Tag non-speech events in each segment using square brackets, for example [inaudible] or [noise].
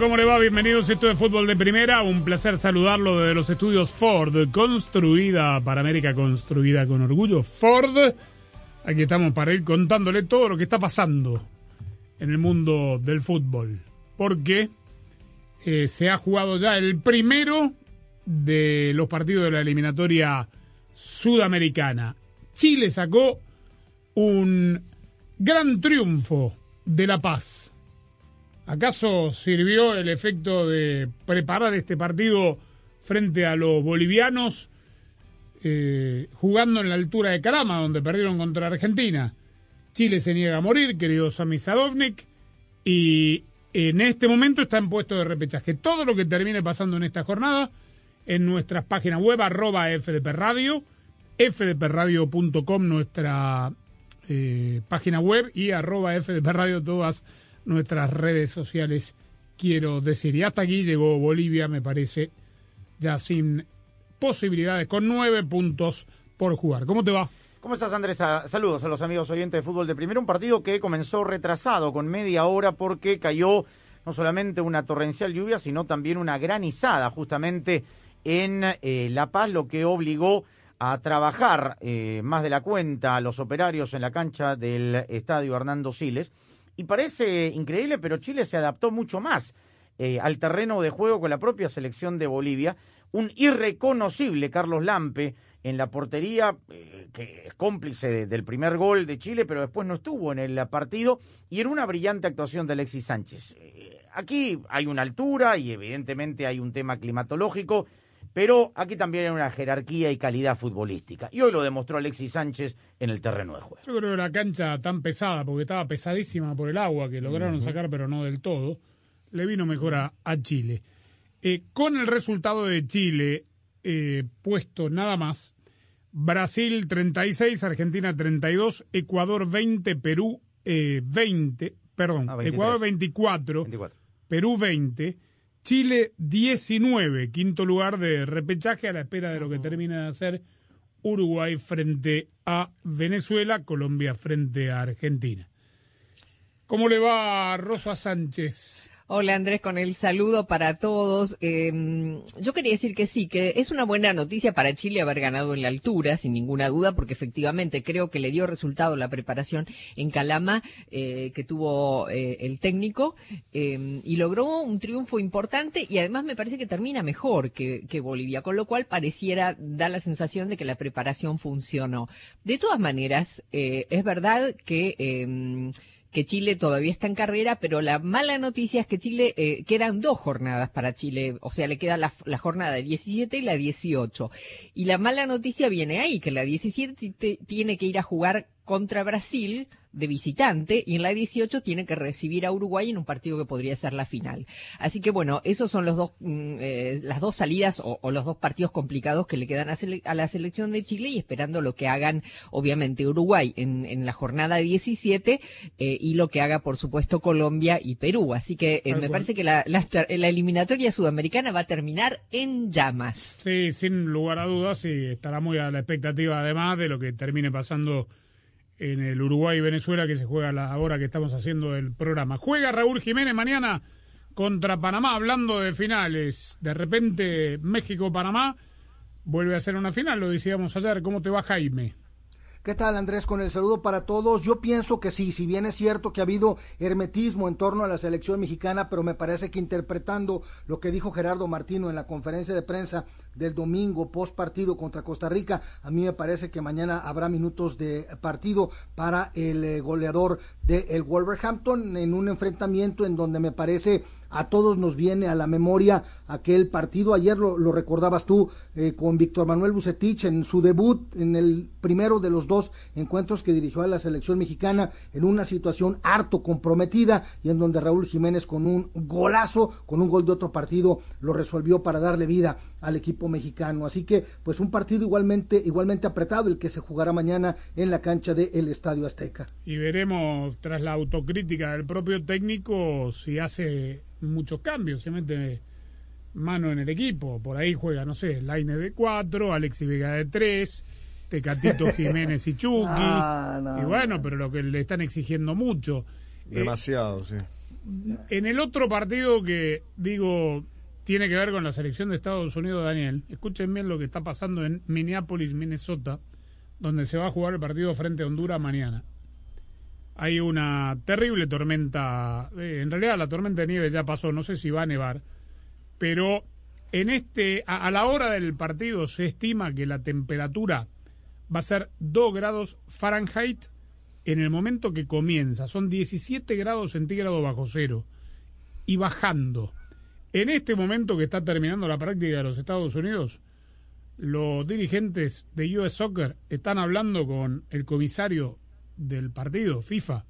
¿Cómo le va? Bienvenidos a esto de Fútbol de Primera. Un placer saludarlo desde los estudios Ford, construida para América, construida con orgullo. Ford, aquí estamos para ir contándole todo lo que está pasando en el mundo del fútbol. Porque eh, se ha jugado ya el primero de los partidos de la eliminatoria sudamericana. Chile sacó un gran triunfo de La Paz. ¿Acaso sirvió el efecto de preparar este partido frente a los bolivianos eh, jugando en la altura de Carama, donde perdieron contra Argentina? Chile se niega a morir, querido Sami Sadovnik, y en este momento está en puesto de repechaje. Todo lo que termine pasando en esta jornada en nuestras páginas web, arroba FDP Radio, fdpradio.com, nuestra eh, página web, y arroba FDP Radio, todas nuestras redes sociales, quiero decir. Y hasta aquí llegó Bolivia, me parece, ya sin posibilidades, con nueve puntos por jugar. ¿Cómo te va? ¿Cómo estás, Andrés? Ah, Saludos a los amigos oyentes de fútbol de primero. Un partido que comenzó retrasado con media hora porque cayó no solamente una torrencial lluvia, sino también una granizada justamente en eh, La Paz, lo que obligó a trabajar eh, más de la cuenta a los operarios en la cancha del estadio Hernando Siles. Y parece increíble, pero Chile se adaptó mucho más eh, al terreno de juego con la propia selección de Bolivia. Un irreconocible Carlos Lampe en la portería, eh, que es cómplice de- del primer gol de Chile, pero después no estuvo en el partido, y en una brillante actuación de Alexis Sánchez. Eh, aquí hay una altura y evidentemente hay un tema climatológico, pero aquí también hay una jerarquía y calidad futbolística. Y hoy lo demostró Alexis Sánchez en el terreno de juego. Yo creo que la cancha tan pesada, porque estaba pesadísima por el agua, que lograron sacar, pero no del todo, le vino mejor a, a Chile. Eh, con el resultado de Chile eh, puesto nada más, Brasil 36, Argentina 32, Ecuador 20, Perú eh, 20, perdón, Ah, 23. Ecuador 24, 24. Perú 20, Chile 19, quinto lugar de repechaje a la espera de lo que termina de hacer Uruguay frente a Venezuela, Colombia frente a Argentina. ¿Cómo le va Rosa Sánchez? Hola Andrés, con el saludo para todos. Eh, yo quería decir que sí, que es una buena noticia para Chile haber ganado en la altura, sin ninguna duda, porque efectivamente creo que le dio resultado la preparación en Calama eh, que tuvo eh, el técnico eh, y logró un triunfo importante y además me parece que termina mejor que, Bolivia, con lo cual pareciera dar la sensación de que la preparación funcionó. De todas maneras, eh, es verdad que... que Chile todavía está en carrera, pero la mala noticia es que Chile eh, quedan dos jornadas para Chile, o sea, le queda la, la jornada 17 y la 18. Y la mala noticia viene ahí, que la 17 te- tiene que ir a jugar contra Brasil de visitante y en la 18 tiene que recibir a Uruguay en un partido que podría ser la final. Así que bueno, esos son los dos, mm, eh, las dos salidas o, o los dos partidos complicados que le quedan a, a la selección de Chile y esperando lo que hagan, obviamente, Uruguay en, en la jornada 17 eh, y lo que haga, por supuesto, Colombia y Perú. Así que eh, me parece que la, la, la eliminatoria sudamericana va a terminar en llamas. Sí, sin lugar a dudas, y estará muy a la expectativa además de lo que termine pasando en el Uruguay y Venezuela que se juega la hora que estamos haciendo el programa. Juega Raúl Jiménez mañana contra Panamá, hablando de finales. De repente México-Panamá vuelve a ser una final, lo decíamos ayer. ¿Cómo te va Jaime? ¿Qué tal Andrés? Con el saludo para todos. Yo pienso que sí, si bien es cierto que ha habido hermetismo en torno a la selección mexicana, pero me parece que interpretando lo que dijo Gerardo Martino en la conferencia de prensa del domingo post partido contra Costa Rica, a mí me parece que mañana habrá minutos de partido para el eh, goleador del Wolverhampton en un enfrentamiento en donde me parece a todos nos viene a la memoria aquel partido, ayer lo, recordabas tú eh, con Víctor Manuel Bucetich en su debut, en el primero de los dos encuentros que dirigió a la selección mexicana, en una situación harto comprometida y en donde Raúl Jiménez con un golazo, con un gol de otro partido, lo resolvió para darle vida al equipo mexicano. Así que, pues un partido igualmente, igualmente apretado, el que se jugará mañana en la cancha del Estadio Azteca. Y veremos, tras la autocrítica del propio técnico, si hace muchos cambios, se mete mano en el equipo. Por ahí juega, no sé, Laine de 4, Alexi Vega de 3, Tecatito [laughs] Jiménez y Chucky. Ah, y bueno, pero lo que le están exigiendo mucho. Demasiado, sí. En el otro partido que digo tiene que ver con la selección de Estados Unidos, Daniel, escuchen bien lo que está pasando en Minneapolis, Minnesota, donde se va a jugar el partido frente a Honduras mañana hay una terrible tormenta. Eh, en realidad la tormenta de nieve ya pasó, no sé si va a nevar, pero en este a, la hora del partido se estima que la temperatura va a ser 2 grados Fahrenheit en el momento que comienza. Son 17 grados centígrados bajo cero y bajando. En este momento que está terminando la práctica de los Estados Unidos, los dirigentes de US Soccer están hablando con el comisario del partido, FIFA,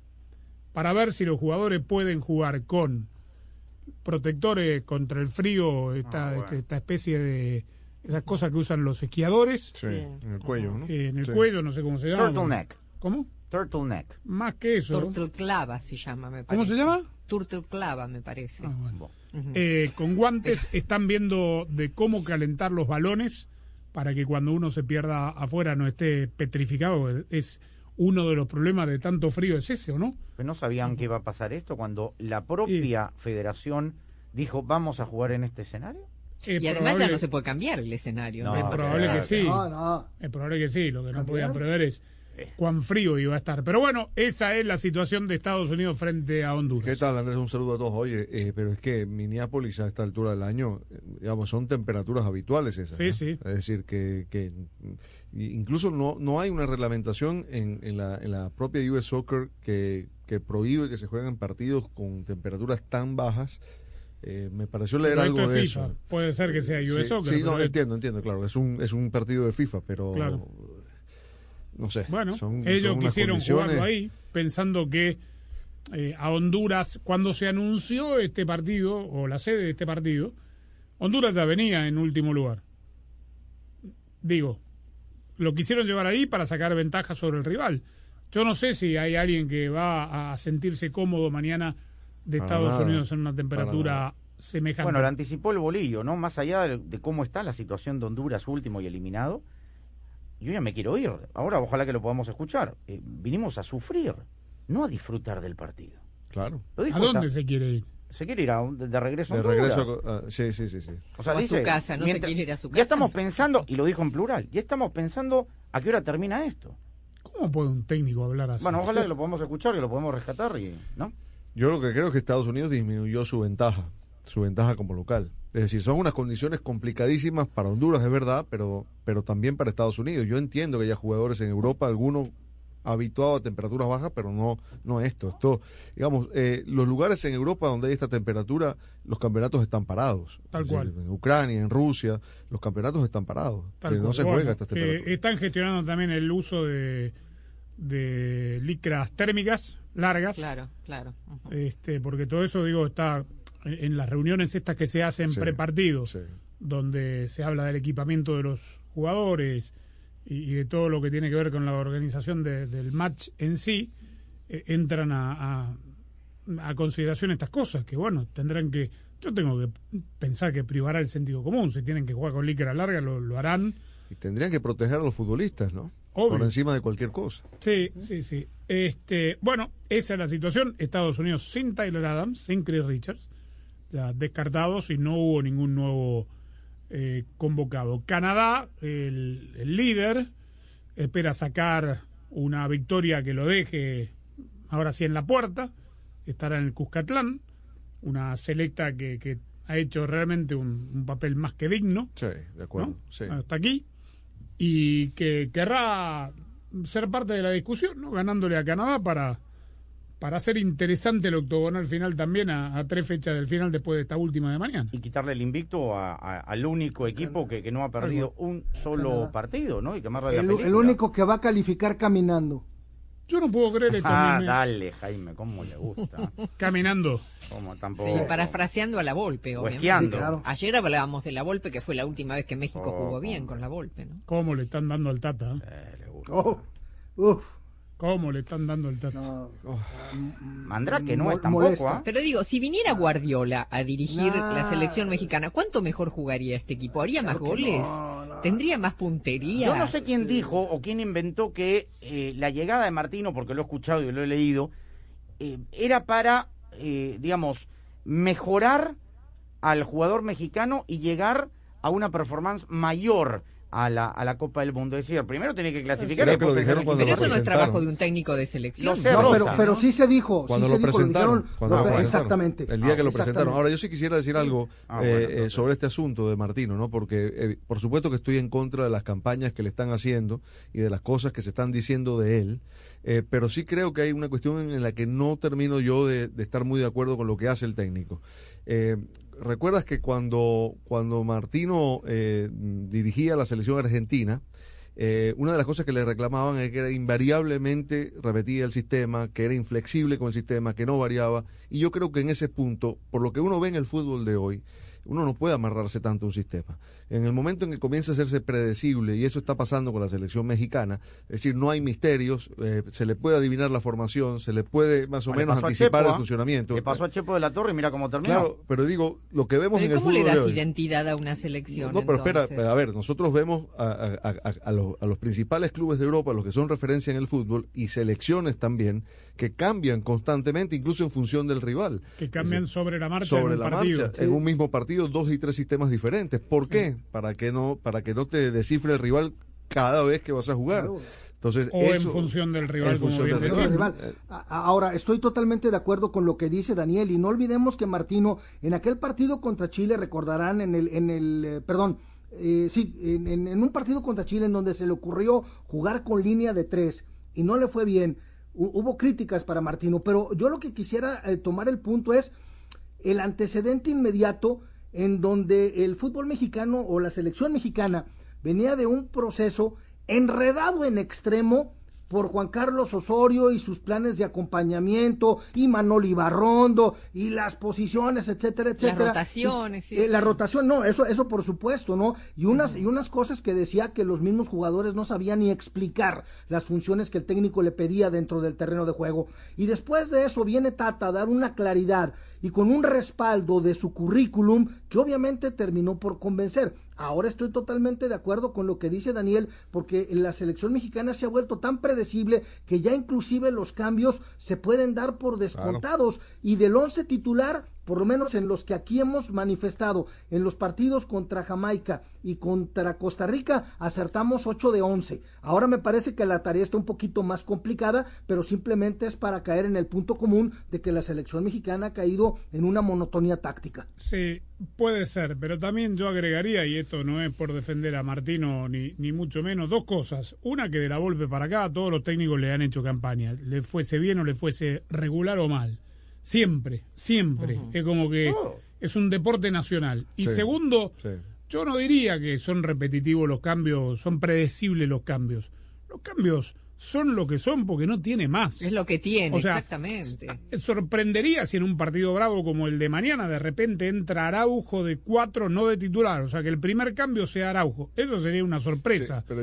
para ver si los jugadores pueden jugar con protectores contra el frío, esta, ah, este, esta especie de esas cosas que usan los esquiadores. Sí, en el cuello, ¿no? en el cuello, no sé cómo se llama. Turtleneck. ¿Cómo? Turtleneck. Más que eso. Turtleclava se llama, me parece. ¿Cómo se llama? Turtleclava, me parece. Ah, eh, con guantes están viendo de cómo calentar los balones para que cuando uno se pierda afuera no esté petrificado. Es uno de los problemas de tanto frío es ese, ¿o no? Pero no sabían que iba a pasar esto cuando la propia federación dijo vamos a jugar en este escenario. y además ya no se puede cambiar el escenario. es probable que sí. Es probable que sí. Lo que no podían prever es cuán frío iba a estar. Pero bueno, esa es la situación de Estados Unidos frente a Honduras. ¿Qué tal, Andrés? Un saludo a todos. Oye, eh, pero es que Minneapolis a esta altura del año, eh, digamos, son temperaturas habituales esas. Sí, sí. Es decir, que, que incluso no, no hay una reglamentación en, en, la, en la propia US Soccer que, que prohíbe que se jueguen partidos con temperaturas tan bajas. Eh, me pareció leer algo de eso. Puede ser que sea US Soccer. Sí, no, entiendo, entiendo, claro. Es un, es un partido de FIFA, pero claro no sé. Bueno, ellos quisieron jugarlo ahí, pensando que eh, a Honduras, cuando se anunció este partido, o la sede de este partido, Honduras ya venía en último lugar. Digo, lo quisieron llevar ahí para sacar ventaja sobre el rival. Yo no sé si hay alguien que va a sentirse cómodo mañana de Estados Unidos en una temperatura semejante. Bueno, le anticipó el bolillo, ¿no? Más allá de cómo está la situación de Honduras último y eliminado, yo ya me quiero ir. Ahora ojalá que lo podamos escuchar. Eh, vinimos a sufrir, no a disfrutar del partido. Claro. ¿A dónde se quiere ir? Se quiere ir a, de, regreso a De regreso a, sí, sí, sí. sí. O sea, a su casa, no se quiere ir a su casa. Ya estamos pensando, y lo dijo en plural, ya estamos pensando a qué hora termina esto. ¿Cómo puede un técnico hablar así? Bueno, ojalá que lo podamos escuchar, que lo podamos rescatar, y, ¿no? Yo lo que creo es que Estados Unidos disminuyó su ventaja, su ventaja como local. Es decir, son unas condiciones complicadísimas para Honduras, es verdad, pero, pero también para Estados Unidos. Yo entiendo que haya jugadores en Europa, algunos habituados a temperaturas bajas, pero no, no esto. Esto, digamos, eh, los lugares en Europa donde hay esta temperatura, los campeonatos están parados. Tal cual. En Ucrania, en Rusia, los campeonatos están parados. no se juega estas temperaturas. están gestionando también el uso de, de licras térmicas largas. Claro, claro. este, porque todo eso, digo, está en las reuniones estas que se hacen prepartidos, donde se habla del equipamiento de los jugadores y, de todo lo que tiene que ver con la organización del match en sí, eh, entran a, a, consideración estas cosas, que bueno, tendrán que, yo tengo que pensar que privará el sentido común, si tienen que jugar con líquera larga lo, lo harán. Y tendrían que proteger a los futbolistas, ¿no? Por encima de cualquier cosa. Sí, sí, sí. Este, bueno, esa es la situación. Estados Unidos sin Tyler Adams, sin Chris Richards ya descartados y no hubo ningún nuevo eh, convocado. Canadá, el, líder, espera sacar una victoria que lo deje ahora sí en la puerta, estará en el Cuscatlán, una selecta que, que ha hecho realmente un, un papel más que digno. Sí, de acuerdo. ¿no? Sí. Hasta aquí. Y que querrá ser parte de la discusión, ¿no? ganándole a Canadá para, para hacer interesante el octogonal final también a, a tres fechas del final después de esta última de mañana. Y quitarle el invicto a- a- al único equipo que, que no ha perdido un solo Canadá. partido, ¿no? Y que más la El, película. el único que va a calificar caminando. Yo no puedo creer esto. Ah, me- dale, Jaime, cómo le gusta. [laughs] Caminando. Como Sí, tampoco. parafraseando a la Volpe, O obviamente. esquiando. Sí, claro. Ayer hablábamos de la Volpe, que fue la última vez que México Oh, jugó bien con la Volpe, ¿no? ¿Cómo le están dando al Tata? eh? Eh, le gusta. Oh, uf, ¿Cómo le están dando al Tata? no. Mandrake no Mo- es tampoco. ¿ah? Pero digo, si viniera Guardiola a dirigir No. la selección mexicana, ¿cuánto mejor jugaría este equipo? ¿Haría más Claro goles? no, no. ¿Tendría más puntería? Yo no sé quién dijo o quién inventó que eh, la llegada de Martino, porque lo he escuchado y lo he leído, eh, era para, eh, digamos, mejorar al jugador mexicano y llegar a una performance mayor a la, a la Copa del Mundo. Es decir, primero tiene que clasificar. Creo y que lo Pero eso no es trabajo de un técnico de selección. Sé, No, Rosa, pero, pero sí se dijo. Cuando sí lo se dijo, presentaron, dijeron, cuando lo lo- presentaron, exactamente. el día que lo Ah, presentaron. Ahora yo sí quisiera decir algo Ah, eh, bueno, eh, sobre este asunto de Martino, ¿no? Porque eh, por supuesto que estoy en contra de las campañas que le están haciendo y de las cosas que se están diciendo de él, eh, pero sí creo que hay una cuestión en la que no termino yo de, de estar muy de acuerdo con lo que hace el técnico. ¿Recuerdas que cuando, cuando Martino eh, dirigía la selección argentina, eh, una de las cosas que le reclamaban es que era invariablemente repetía el sistema, que era inflexible con el sistema, que no variaba. Y yo creo que en ese punto, por lo que uno ve en el fútbol de hoy, uno no puede amarrarse tanto a un sistema. En el momento en que comienza a hacerse predecible, y eso está pasando con la selección mexicana, es decir, no hay misterios, eh, se le puede adivinar la formación, se le puede más o menos anticipar Chepo, el ¿ah? funcionamiento. Le pasó a Chepo de la Torre y mira cómo terminó. Claro, pero digo, lo que vemos en el ¿Cómo le de das hoy- identidad a una selección? no, pero espera, a ver, nosotros vemos a, a- a- a los, a los principales clubes de Europa, los que son referencia en el fútbol, y selecciones también, que cambian constantemente, incluso en función del rival. Que cambian decir, sobre la marcha sobre en un la partido. marcha, en un mismo partido, dos y tres sistemas diferentes. ¿Por qué? Para que no, para que no te descifre el rival cada vez que vas a jugar. Claro. Entonces, O en función del rival, como función bien del decimos. rival, Ahora, estoy totalmente de acuerdo con lo que dice Daniel y no olvidemos que Martino, en aquel partido contra Chile, recordarán en el, en el eh, perdón, eh, sí, en, en- en un partido contra Chile en donde se le ocurrió jugar con línea de tres y no le fue bien, hubo críticas para Martino, pero yo lo que quisiera eh, tomar el punto es el antecedente inmediato en donde el fútbol mexicano o la selección mexicana venía de un proceso enredado en extremo por Juan Carlos Osorio y sus planes de acompañamiento y Manolo Ibarrondo y las posiciones, etcétera, etcétera. rotaciones, sí, Eh, La rotación, no, eso, eso por supuesto, ¿no? Y unas, y unas cosas que decía que los mismos jugadores no sabían ni explicar las funciones que el técnico le pedía dentro del terreno de juego. Y después de eso viene Tata a dar una claridad y con un respaldo de su currículum que obviamente terminó por convencer. Ahora estoy totalmente de acuerdo con lo que dice Daniel, porque la selección mexicana se ha vuelto tan predecible que ya inclusive los cambios se pueden dar por descontados. Y del once titular, por lo menos en los que aquí hemos manifestado, en los partidos contra Jamaica y contra Costa Rica, acertamos 8 de 11. Ahora me parece que la tarea está un poquito más complicada, pero simplemente es para caer en el punto común de que la selección mexicana ha caído en una monotonía táctica. Sí, puede ser, pero también yo agregaría, y esto no es por defender a Martino ni, ni mucho menos, dos cosas. Una, que de la Volpe para acá a todos los técnicos le han hecho campaña, le fuese bien o le fuese regular o mal. Siempre, siempre. Es como que es un deporte nacional. Y Sí, segundo, sí. yo no diría que son repetitivos los cambios, son predecibles los cambios. Los cambios son lo que son porque no tiene más. Es lo que tiene, O sea, exactamente. Sorprendería si en un partido bravo como el de mañana de repente entra Araujo de cuatro, no de titular. O sea, que el primer cambio sea Araujo. Eso sería una sorpresa. Sí, pero-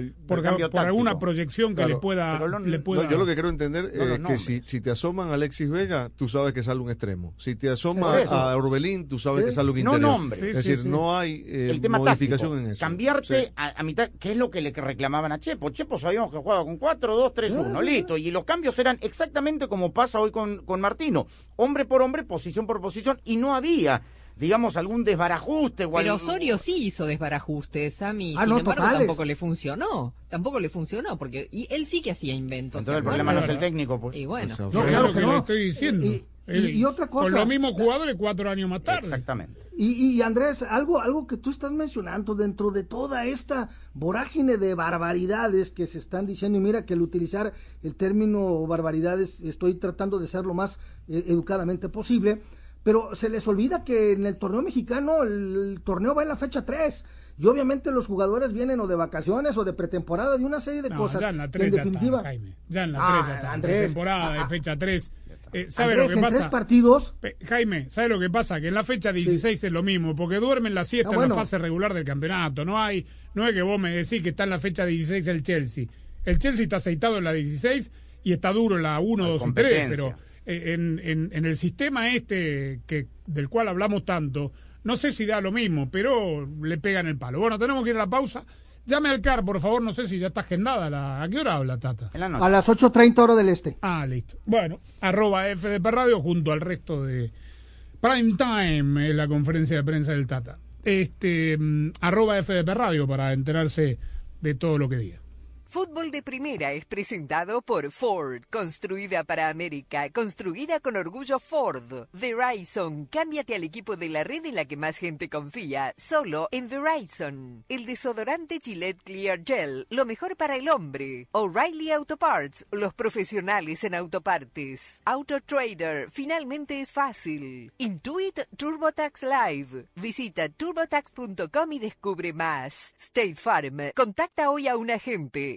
por, alguna proyección que Claro, le pueda. lo- le no, pueda- No, yo lo que quiero entender No es que si, si te asoman a Alexis Vega, tú sabes que sale un extremo. Si te asoma Es a Orbelín, tú sabes Sí. que sale un No interior. nombres. Sí, es sí, decir, sí. no hay eh, el tema modificación táctico. en eso. Cambiarte Sí. a, a mitad, que es lo que le reclamaban a Chepo. Chepo sabíamos que jugaba con 4, 2, 3, 1, listo. Y los cambios eran exactamente como pasa hoy con, con Martino. Hombre por hombre, posición por posición, y no había digamos, algún desbarajuste. O Pero Osorio sí hizo desbarajustes, a mí. Ah, Sin no, embargo, totales. tampoco le funcionó. Tampoco le funcionó, porque y él sí que hacía inventos. Entonces el ¿se problema no es el técnico, pues. Y bueno. No, claro que no. estoy diciendo. Y- y- y otra cosa- Con los mismos jugadores cuatro años más tarde. Exactamente. Y, y Andrés, algo, algo que tú estás mencionando dentro de toda esta vorágine de barbaridades que se están diciendo, y mira que al utilizar el término barbaridades estoy tratando de ser lo más eh, educadamente posible, pero se les olvida que en el torneo mexicano el, el torneo va en la fecha 3 y obviamente los jugadores vienen o de vacaciones o de pretemporada de una serie de No, cosas ya en la que en 3 ya está, Jaime. Ya en la Ah, 3 ya está. Andrés, temporada de ah, fecha 3. Eh, ¿Sabe Andrés, lo que en pasa? tres partidos Jaime, ¿sabe lo que pasa? Que en la fecha 16 es lo mismo, porque duermen la siesta Ah, en la fase regular del campeonato. No hay, no es que vos me decís que está en la fecha 16 el Chelsea. El Chelsea está aceitado en la 16 y está duro en la 1, La 2 y 3, competencia. pero eh, en, en- en el sistema este que del cual hablamos tanto, no sé si da lo mismo, pero le pegan el palo. Bueno, tenemos que ir a la pausa. Llame al CAR, por favor, no sé si ya está agendada. La... ¿A qué hora habla, Tata? En la noche. a las 8.30 hora del este. Ah, listo. Bueno, arroba FDP Radio junto al resto de Prime Time, en la conferencia de prensa del Tata. Este, mm, arroba FDP Radio para enterarse de todo lo que diga. Fútbol de Primera es presentado por Ford, construida para América, construida con orgullo Ford. Verizon, cámbiate al equipo de la red en la que más gente confía, solo en Verizon. El desodorante Gillette Clear Gel, lo mejor para el hombre. O'Reilly Auto Parts, los profesionales en autopartes. Auto Trader, finalmente es fácil. Intuit TurboTax Live. Visita turbotax.com y descubre más. State Farm, contacta hoy a un agente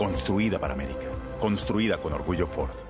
Construida para América. Construida con orgullo Ford.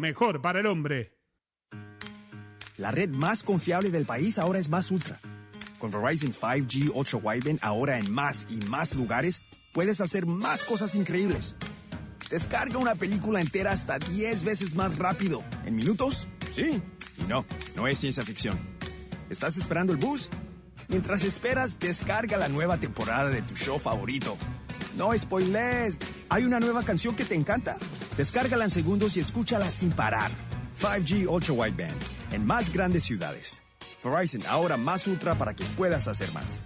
mejor para el hombre. La red más confiable del país ahora es Más Ultra. Con Verizon 5G Ultra Wideband ahora en más y más lugares, puedes hacer más cosas increíbles. Descarga una película entera hasta 10 veces más rápido. ¿En minutos? Sí. Y no, no es ciencia ficción. ¿Estás esperando el bus? Mientras esperas, descarga la nueva temporada de tu show favorito. No spoilers. ¿Hay una nueva canción que te encanta? Descárgala en segundos y escúchala sin parar. 5G Ultra Wideband en más grandes ciudades. Verizon, ahora más ultra para que puedas hacer más.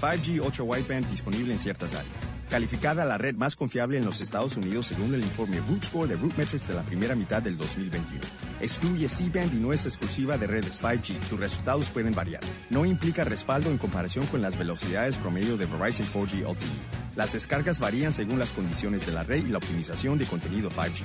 5G Ultra Wideband disponible en ciertas áreas. Calificada la red más confiable en los Estados Unidos según el informe Root Score de Root Metrics de la primera mitad del 2021. Excluye C-Band y no es exclusiva de redes 5G. Tus resultados pueden variar. No implica respaldo en comparación con las velocidades promedio de Verizon 4G LTE. Las descargas varían según las condiciones de la red y la optimización de contenido 5G.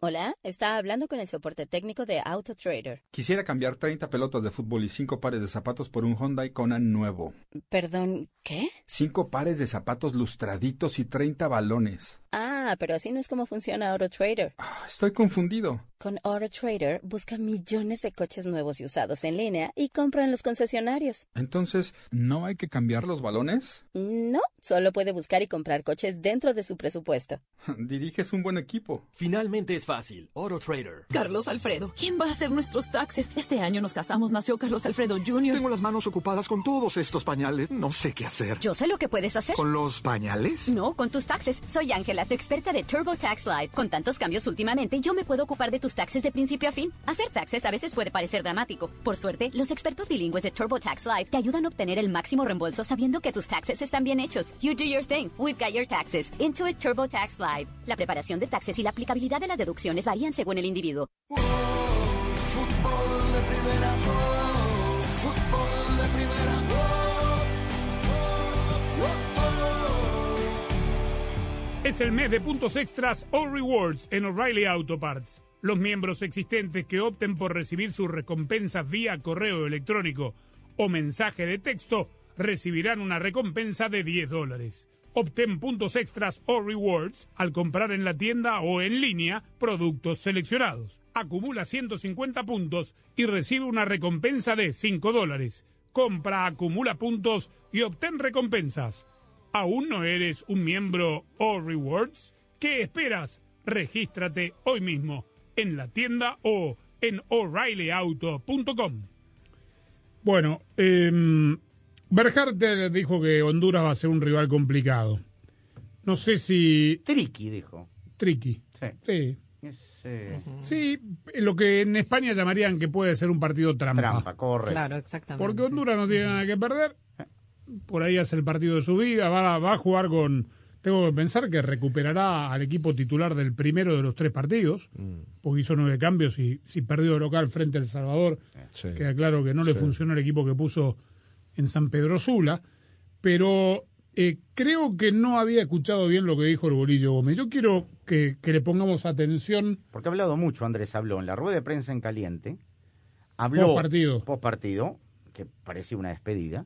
Hola, está hablando con el soporte técnico de AutoTrader. Quisiera cambiar 30 pelotas de fútbol y 5 pares de zapatos por un Hyundai Kona nuevo. Perdón, ¿qué? 5 pares de zapatos lustraditos y 30 balones. Ah, pero así no es como funciona AutoTrader. Ah, estoy confundido. Con AutoTrader busca millones de coches nuevos y usados en línea y compra en los concesionarios. Entonces, ¿no hay que cambiar los balones? No, solo puede buscar y comprar coches dentro de su presupuesto. [laughs] Diriges un buen equipo. Finalmente es fácil. AutoTrader. Carlos Alfredo, ¿quién va a hacer nuestros taxes? Este año nos casamos, nació Carlos Alfredo Jr. Tengo las manos ocupadas con todos estos pañales. No sé qué hacer. Yo sé lo que puedes hacer. ¿Con los pañales? No, con tus taxes. Soy Ángela, tu experta de TurboTax Live. Con tantos cambios últimamente, yo me puedo ocupar de tus taxes de principio a fin. Hacer taxes a veces puede parecer dramático. Por suerte, los expertos bilingües de TurboTax Live te ayudan a obtener el máximo reembolso sabiendo que tus taxes están bien hechos. You do your thing. We've got your taxes. Intuit TurboTax Live. La preparación de taxes y la aplicabilidad de las deducciones varían según el individuo. Es el mes de puntos extras o rewards en O'Reilly Auto Parts. Los miembros existentes que opten por recibir sus recompensas vía correo electrónico o mensaje de texto recibirán una recompensa de 10 dólares. Obtén puntos extras o rewards al comprar en la tienda o en línea productos seleccionados. Acumula 150 puntos y recibe una recompensa de 5 dólares. Compra, acumula puntos y obtén recompensas. ¿Aún no eres un miembro o rewards? ¿Qué esperas? Regístrate hoy mismo en la tienda o en o'ReillyAuto.com. Bueno, eh, Berharter dijo que Honduras va a ser un rival complicado. No sé si... Tricky, dijo. Tricky. Sí. Sí. Es, eh, Sí, lo que en España llamarían que puede ser un partido trampa. Trampa, correcto. Claro, exactamente. Porque Honduras no tiene nada que perder. Por ahí hace el partido de su vida. Va, a- va a jugar con. Tengo que pensar que recuperará al equipo titular del primero de los tres partidos. Porque hizo nueve cambios y si perdió de local frente a El Salvador. Sí. Queda claro que no le Sí. funcionó el equipo que puso en San Pedro Sula. Pero eh, creo que no había escuchado bien lo que dijo el Bolillo Gómez. Yo quiero que, que le pongamos atención. Porque ha hablado mucho, Andrés habló en la rueda de prensa en caliente. Habló Postpartido. Postpartido, que parecía una despedida.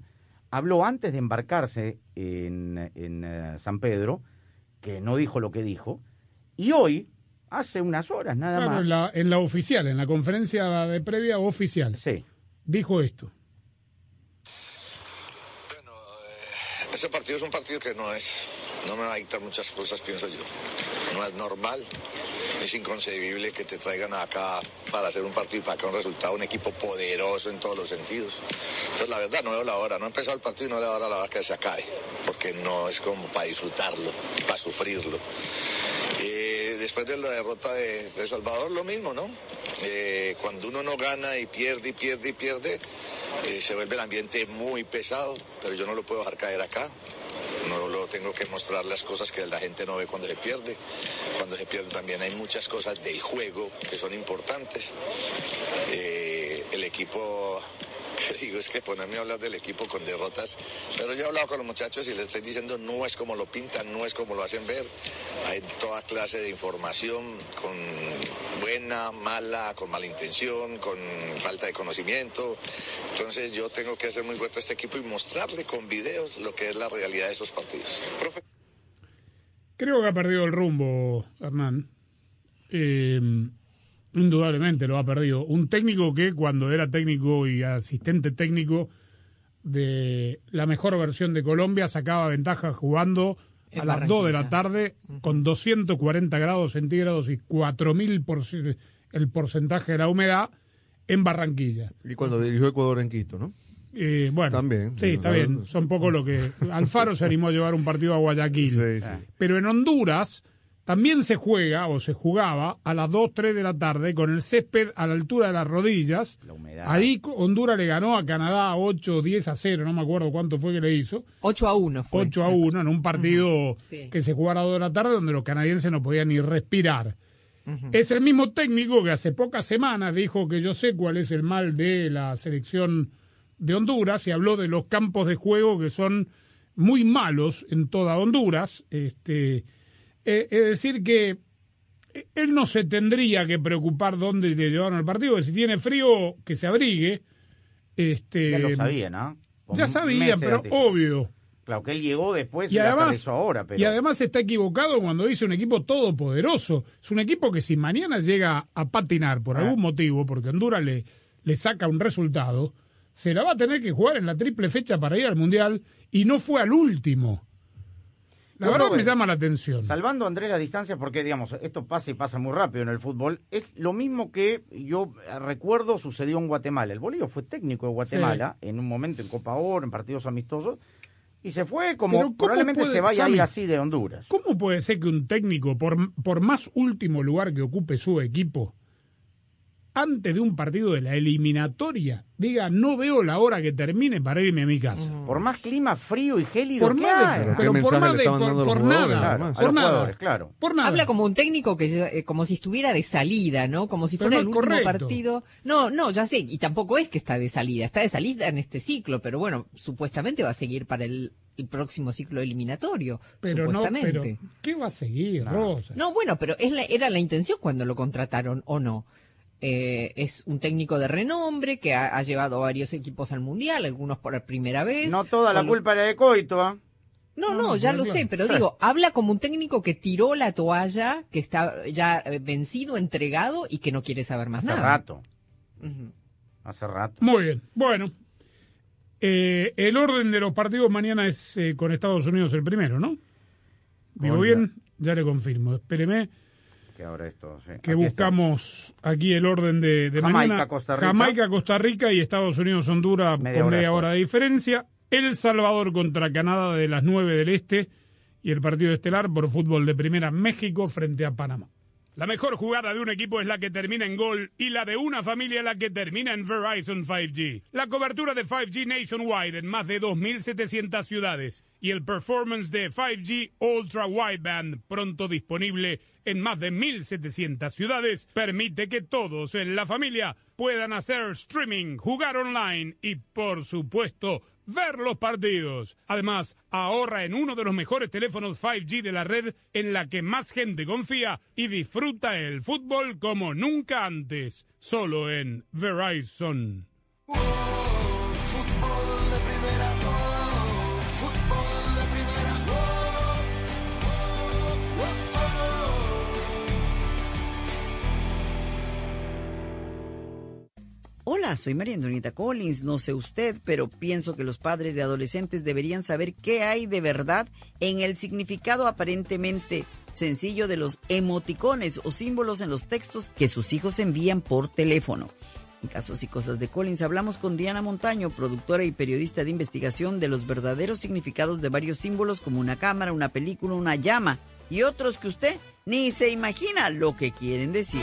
Habló antes de embarcarse en, en, eh, San Pedro, que no dijo lo que dijo. Y hoy, hace unas horas nada Claro, más. en la, en la oficial, en la conferencia de previa oficial. Sí. Dijo esto. Ese partido es un partido que no es, no me va a dictar muchas cosas, pienso yo. No es normal, es inconcebible que te traigan acá para hacer un partido y para acá un resultado, un equipo poderoso en todos los sentidos. Entonces, la verdad, no veo la hora, no ha empezado el partido y no veo la hora, la hora que se acabe, porque no es como para disfrutarlo, para sufrirlo. Eh, después de la derrota de, de Salvador, lo mismo, ¿no? Eh, cuando uno no gana y pierde y pierde y pierde, eh, se vuelve el ambiente muy pesado, pero yo no lo puedo dejar caer acá. No lo tengo que mostrar las cosas que la gente no ve cuando se pierde. Cuando se pierde también hay muchas cosas del juego que son importantes. Eh, el equipo, [laughs] que digo, es que ponerme a hablar del equipo con derrotas, pero yo he hablado con los muchachos y les estoy diciendo no es como lo pintan, no es como lo hacen ver. Hay toda clase de información con buena, mala, con mala intención, con falta de conocimiento. Entonces yo tengo que hacer muy fuerte a este equipo y mostrarle con videos lo que es la realidad de esos partidos. Profe. Creo que ha perdido el rumbo, Hernán. Eh, indudablemente lo ha perdido. Un técnico que cuando era técnico y asistente técnico de la mejor versión de Colombia sacaba ventaja jugando En a las 2 de la tarde con 240 grados centígrados y 4000 por el porcentaje de la humedad en Barranquilla. Y cuando dirigió Ecuador en Quito, ¿no? Eh, bueno, También. Sí, está bien. Son poco lo que. [laughs] Alfaro se animó a llevar un partido a Guayaquil. Sí, sí. Pero en Honduras también se juega o se jugaba a las 2, 3 de la tarde con el césped a la altura de las rodillas. Ahí co- Honduras le ganó a Canadá 8, 10 a 0, no me acuerdo cuánto fue que le hizo. 8 a 1 fue. 8 a 1 en un partido Sí. que se jugara a las 2 de la tarde donde los canadienses no podían ni respirar. Es el mismo técnico que hace pocas semanas dijo que yo sé cuál es el mal de la selección de Honduras y habló de los campos de juego que son muy malos en toda Honduras. Este, eh, es decir, que él no se tendría que preocupar dónde le llevaron el partido, que si tiene frío, que se abrigue. Este, Ya lo sabían, ¿no? Con Ya de pero obvio. Claro, que él llegó después Y y, además, ahora, pero... y además está equivocado cuando dice un equipo todopoderoso. Es un equipo que si mañana llega a patinar por Ah. algún motivo, porque Honduras le, le saca un resultado, se la va a tener que jugar en la triple fecha para ir al Mundial y no fue al último. La verdad me llama la atención. Salvando, Andrés, la distancia, porque, digamos, esto pasa y pasa muy rápido en el fútbol, es lo mismo que yo eh, recuerdo sucedió en Guatemala. El Bolillo fue técnico de Guatemala en un momento en Copa Oro, en partidos amistosos, y se fue como ¿cómo probablemente puede- se vaya a ir así de Honduras. ¿Cómo puede ser que un técnico, por, por más último lugar que ocupe su equipo, antes de un partido de la eliminatoria, diga, no veo la hora que termine para irme a mi casa? Por más clima frío y gélido Por que más de- haya. pero Pero ¿qué por más de- por- nada, Claro, por nada. claro. Por nada. Habla como un técnico que eh, como si estuviera de salida, ¿no? Como si Pero fuera no el último correcto. partido. No, no, ya sé, y tampoco es que está de salida, está de salida en este ciclo, pero bueno, supuestamente va a seguir para el, el próximo ciclo eliminatorio, Pero no, supuestamente. pero ¿qué va a seguir, Rosa? No, bueno, pero es la- era la intención cuando lo contrataron, ¿o no? Eh, es un técnico de renombre que ha, ha llevado a varios equipos al Mundial, algunos por primera vez. No toda la Con- culpa era de Coito, ¿ah? No, no, No, ya lo sé, pero Sí. digo, habla como un técnico que tiró la toalla, que está ya eh, vencido, entregado y que no quiere saber más Hace nada. rato. Hace rato. Muy bien, bueno. Eh, el orden de los partidos mañana es eh, con Estados Unidos el primero, ¿no? ¿Digo bien? Ya le confirmo. Espéreme Que ahora esto, sí. que Aquí está. buscamos aquí el orden de, de Jamaica, mañana. Costa Rica. Jamaica, Costa Rica y Estados Unidos, Honduras Media con hora media hora de diferencia. El Salvador contra Canadá de las 9 del Este y el partido estelar por fútbol de primera México frente a Panamá. La mejor jugada de un equipo es la que termina en gol y la de una familia la que termina en Verizon 5G. La cobertura de 5G nationwide en más de 2.700 ciudades y el performance de 5G Ultra Wideband pronto disponible en más de 1.700 ciudades permite que todos en la familia puedan hacer streaming, jugar online y por supuesto ver los partidos. Además, ahorra en uno de los mejores teléfonos 5G de la red en la que más gente confía y disfruta el fútbol como nunca antes, solo en Verizon. Hola, soy María Antonieta Collins. No sé usted, pero pienso que los padres de adolescentes deberían saber qué hay de verdad en el significado aparentemente sencillo de los emoticones o símbolos en los textos que sus hijos envían por teléfono. En Casos y Cosas de Collins hablamos con Diana Montaño, productora y periodista de investigación de los verdaderos significados de varios símbolos como una cámara, una película, una llama y otros que usted ni se imagina lo que quieren decir.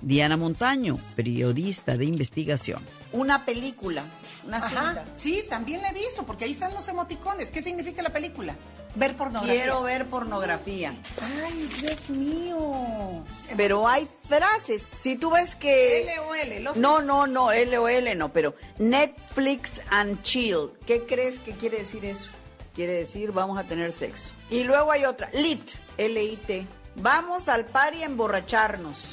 Diana Montaño, periodista de investigación. Una película, una Ajá, cinta. sí, también la he visto, porque ahí están los emoticones. ¿Qué significa la película? Ver pornografía. Quiero ver pornografía. Ay, Dios mío. Pero hay frases. Si tú ves que. LOL, lo- No, no, no, LOL no, pero Netflix and chill. ¿Qué crees que quiere decir eso? Quiere decir vamos a tener sexo. Y luego hay otra, LIT, L-I-T. Vamos al party a emborracharnos.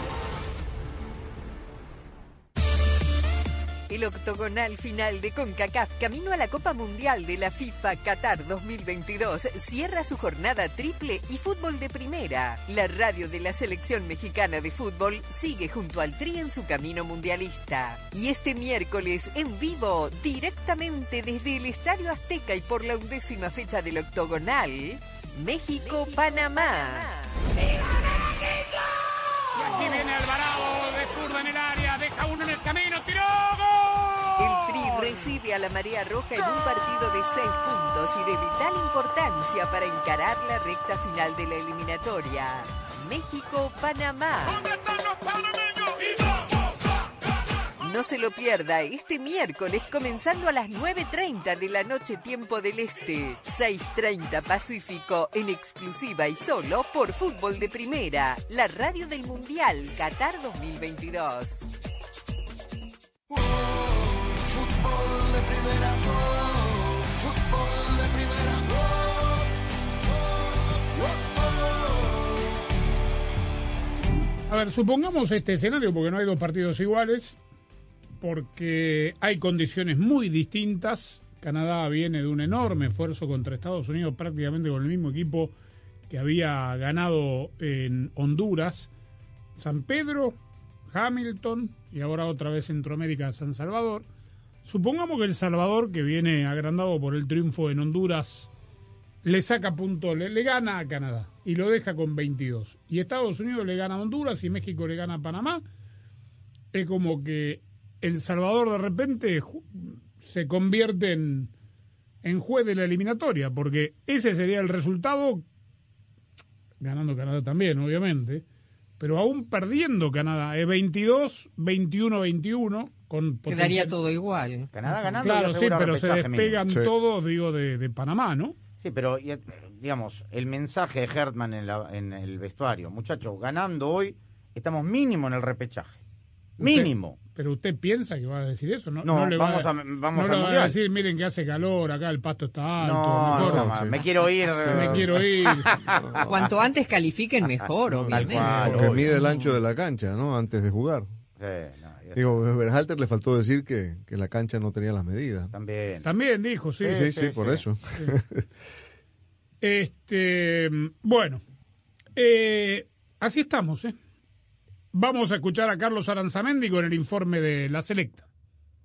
El octogonal final de CONCACAF camino a la Copa Mundial de la FIFA Qatar 2022 cierra su jornada triple y fútbol de primera. La radio de la selección mexicana de fútbol sigue junto al Tri en su camino mundialista. Y este miércoles en vivo, directamente desde el Estadio Azteca y por la undécima fecha del octogonal, México-Panamá. Y aquí viene Alvarado de zurda en el área, deja uno en el camino, tiró, recibe a la Marea Roja en un partido de seis puntos y de vital importancia para encarar la recta final de la eliminatoria. México-Panamá. No se lo pierda este miércoles comenzando a las 9.30 de la noche tiempo del Este, 6.30 Pacífico, en exclusiva y solo por Fútbol de Primera, la radio del Mundial Qatar 2022. A ver, supongamos este escenario, porque no hay dos partidos iguales, porque hay condiciones muy distintas. Canadá viene de un enorme esfuerzo contra Estados Unidos, prácticamente con el mismo equipo que había ganado en Honduras. San Pedro, Hamilton y ahora otra vez Centroamérica, San Salvador. Supongamos que El Salvador, que viene agrandado por el triunfo en Honduras, le saca puntos, le, le, gana a Canadá y lo deja con 22. Y Estados Unidos le gana a Honduras y México le gana a Panamá. Es como que El Salvador de repente se convierte en, en juez de la eliminatoria, porque ese sería el resultado, ganando Canadá también, obviamente, pero aún perdiendo Canadá, es 22, 21, 21. Con Quedaría todo igual. Canadá ganando. Claro, sí, pero se despegan todos, digo, de, de, Panamá, ¿no? Sí, pero digamos, el mensaje de Hertman en, la, en el vestuario, muchachos, ganando hoy, estamos mínimo en el repechaje. Mínimo. Usted, pero usted piensa que va a decir eso, ¿no? No, no le vamos va a, vamos no a, le va a decir, miren que hace calor, acá el pasto está alto. No, mejor, no, me quiero ir. me quiero ir. [laughs] [laughs] Cuanto antes califiquen, mejor, obviamente. Porque mide el ancho de la cancha, ¿no? Antes de jugar. Sí, no, Digo, Berhalter le faltó decir que, que, la cancha no tenía las medidas. También. También dijo, sí. Sí, sí, sí por eso. Este, bueno, eh, así estamos, ¿eh? Vamos a escuchar a Carlos Aranzamendi con el informe de la selecta.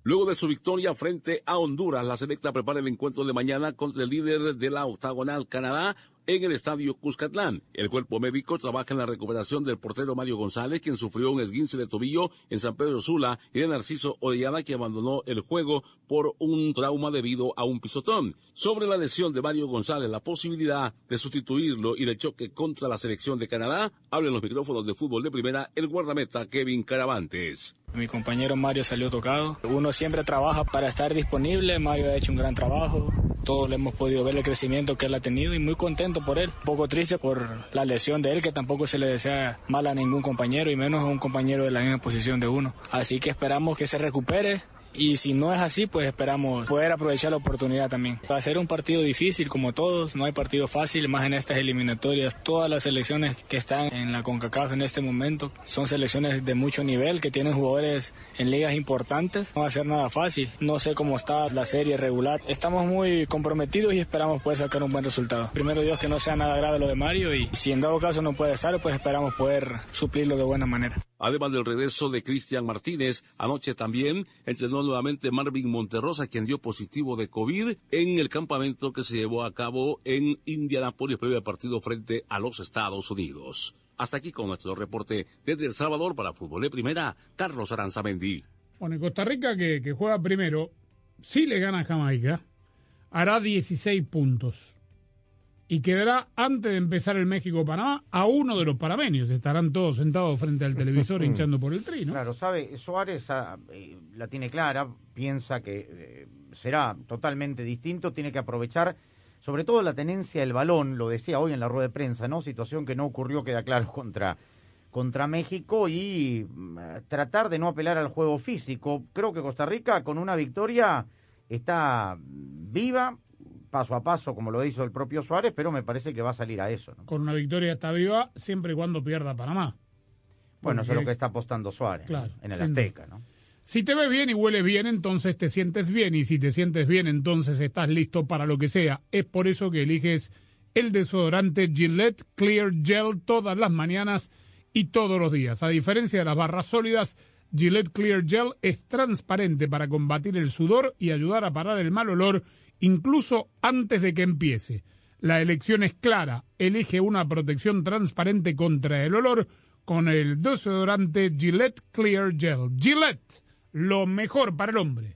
Luego de su victoria frente a Honduras, la selecta prepara el encuentro de mañana contra el líder de la octagonal Canadá en el estadio Cuscatlán. El cuerpo médico trabaja en la recuperación del portero Mario González, quien sufrió un esguince de tobillo en San Pedro Sula, y de Narciso Orellana, que abandonó el juego por un trauma debido a un pisotón. Sobre la lesión de Mario González, la posibilidad de sustituirlo y el choque contra la selección de Canadá, habla en los micrófonos de fútbol de primera el guardameta Kevin Caravantes. Mi compañero Mario salió tocado. Uno siempre trabaja para estar disponible. Mario ha hecho un gran trabajo. Todos le hemos podido ver el crecimiento que él ha tenido y muy contento por él. Poco triste por la lesión de él, que tampoco se le desea mal a ningún compañero y menos a un compañero de la misma posición de uno. Así que esperamos que se recupere y si no es así, pues esperamos poder aprovechar la oportunidad también. Va a ser un partido difícil como todos, no hay partido fácil, más en estas eliminatorias. Todas las selecciones que están en la CONCACAF en este momento son selecciones de mucho nivel, que tienen jugadores en ligas importantes. No va a ser nada fácil. No sé cómo está la serie regular. Estamos muy comprometidos y esperamos poder sacar un buen resultado. Primero Dios que no sea nada grave lo de Mario y si en dado caso no puede estar, pues esperamos poder suplirlo de buena manera. Además del regreso de Cristian Martínez, anoche también entrenó nuevamente Marvin Monterrosa, quien dio positivo de COVID en el campamento que se llevó a cabo en Indianápolis previo partido frente a los Estados Unidos. Hasta aquí con nuestro reporte desde El Salvador para Fútbol de Primera, Carlos Aranzamendi. Bueno, y Costa Rica que, que juega primero, si le gana a Jamaica, hará 16 puntos. Y quedará antes de empezar el México-Panamá a uno de los panameños. Estarán todos sentados frente al televisor [laughs] hinchando por el tri, ¿no? Claro, sabe, Suárez ah, eh, la tiene clara, piensa que eh, será totalmente distinto, tiene que aprovechar sobre todo la tenencia del balón, lo decía hoy en la rueda de prensa, ¿no? Situación que no ocurrió, queda claro, contra, contra México y mm, tratar de no apelar al juego físico. Creo que Costa Rica con una victoria está viva, paso a paso, como lo hizo el propio Suárez, pero me parece que va a salir a eso. ¿no? Con una victoria está viva siempre y cuando pierda Panamá. Bueno, eso es lo que está apostando Suárez ¿no? Claro, en el Azteca, ¿no? Si te ves bien y hueles bien, entonces te sientes bien. Y si te sientes bien, entonces estás listo para lo que sea. Es por eso que eliges el desodorante Gillette Clear Gel todas las mañanas y todos los días. A diferencia de las barras sólidas, Gillette Clear Gel es transparente para combatir el sudor y ayudar a parar el mal olor incluso antes de que empiece. La elección es clara. Elige una protección transparente contra el olor con el desodorante Gillette Clear Gel. Gillette, lo mejor para el hombre.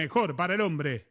mejor para el hombre.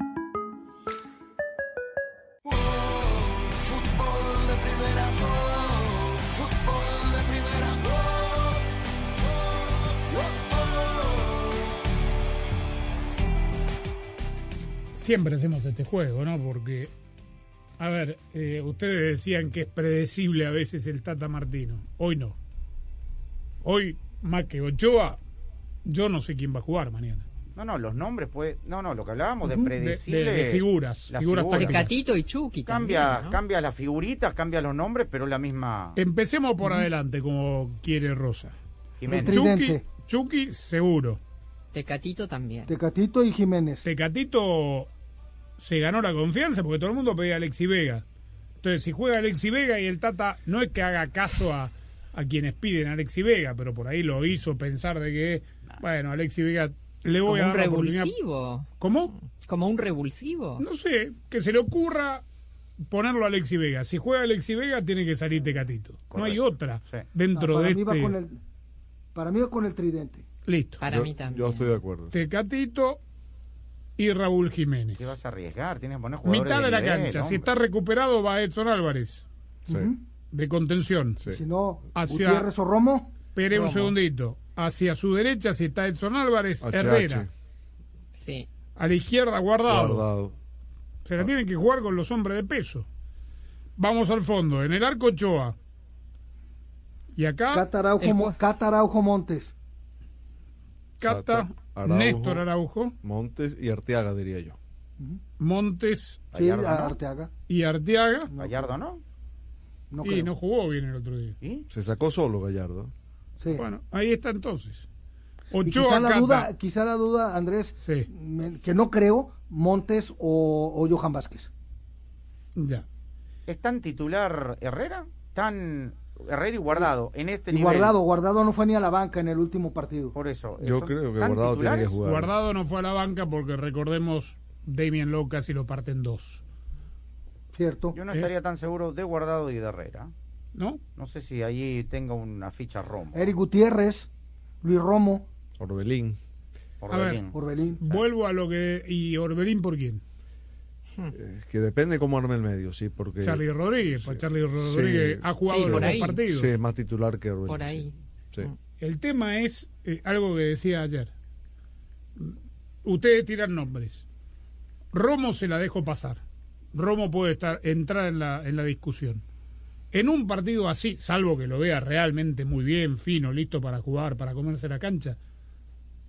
Siempre hacemos este juego, ¿no? Porque, a ver, eh, ustedes decían que es predecible a veces el Tata Martino. Hoy no. Hoy, más que Ochoa, yo no sé quién va a jugar mañana. No, no, los nombres, pues. No, no, lo que hablábamos de De- predecible. de- de figuras, las figuras figuras. tácticas. Catito y Chucky Cambia, también, ¿no? cambia las figuritas, cambia los nombres, pero la misma. Empecemos por adelante, como quiere Rosa. Jiménez. Chucky. Chucky, seguro. Tecatito también. Tecatito y Jiménez. Tecatito se ganó la confianza porque todo el mundo pedía a Alexi Vega. Entonces, si juega Alexi Vega y el Tata no es que haga caso a, a quienes piden a Alexi Vega, pero por ahí lo hizo pensar de que, bueno, Alexi Vega le voy Como a un dar oportunidad. revulsivo. ¿Cómo? Como un revulsivo. No sé, que se le ocurra ponerlo a Alexi Vega. Si juega Alexi Vega, tiene que salir Tecatito. No hay otra dentro Ah, para de mí este. va con el, para mí va con el tridente. Listo. Para yo, mí también. Yo estoy de acuerdo. Tecatito y Raúl Jiménez. ¿Qué vas a arriesgar? Tienes que poner jugadores Mitad de la nivel, cancha. Si está recuperado, va Edson Álvarez. Sí. De contención. Si no, Hacia- Gutiérrez o Romo. Espere un segundito. Hacia su derecha, si está Edson Álvarez, HH. Herrera. Sí. A la izquierda, guardado. Guardado. Se la tienen que jugar con los hombres de peso. Vamos al fondo. En el arco Ochoa. Y acá, Cata Araujo, Mo- Cata Araujo Montes. Cata, Araujo, Néstor Araujo, Montes y Arteaga, diría yo. Montes Sí, Gallardo, a ¿no? Arteaga. y Arteaga. Gallardo, ¿no? No y creo. no jugó bien el otro día. Se sacó solo Gallardo. Sí. Bueno, ahí está entonces. Ochoa, quizá la duda, quizá la duda, Andrés, me- que no creo, Montes o, o Johan Vázquez. Ya. ¿Es tan titular Herrera? ¿Tan Herrera y Guardado en este Y nivel? Guardado, Guardado no fue ni a la banca en el último partido. Por eso. Yo ¿son creo que Guardado tiene que titulares? jugar. Guardado no fue a la banca porque recordemos, Damien Lowe casi lo parte en dos. Cierto. Yo no ¿Eh? estaría tan seguro de Guardado y de Herrera. ¿No? No sé si allí tenga una ficha Romo. Eric Gutiérrez, Luis Romo, Orbelín. A ver, Orbelín. vuelvo a lo que... ¿Y Orbelín por quién? Eh, que depende cómo arme el medio, sí, porque... Charlie Rodríguez. Pues Charlie Rodríguez Sí. ha jugado Sí, los dos partidos. Sí, es más titular que Orbelín. Por ahí. Sí. El tema es eh, algo que decía ayer. Ustedes tiran nombres. Romo se la dejo pasar. Romo puede estar entrar en la, en la discusión. En un partido así, salvo que lo vea realmente muy bien, fino, listo para jugar, para comerse la cancha,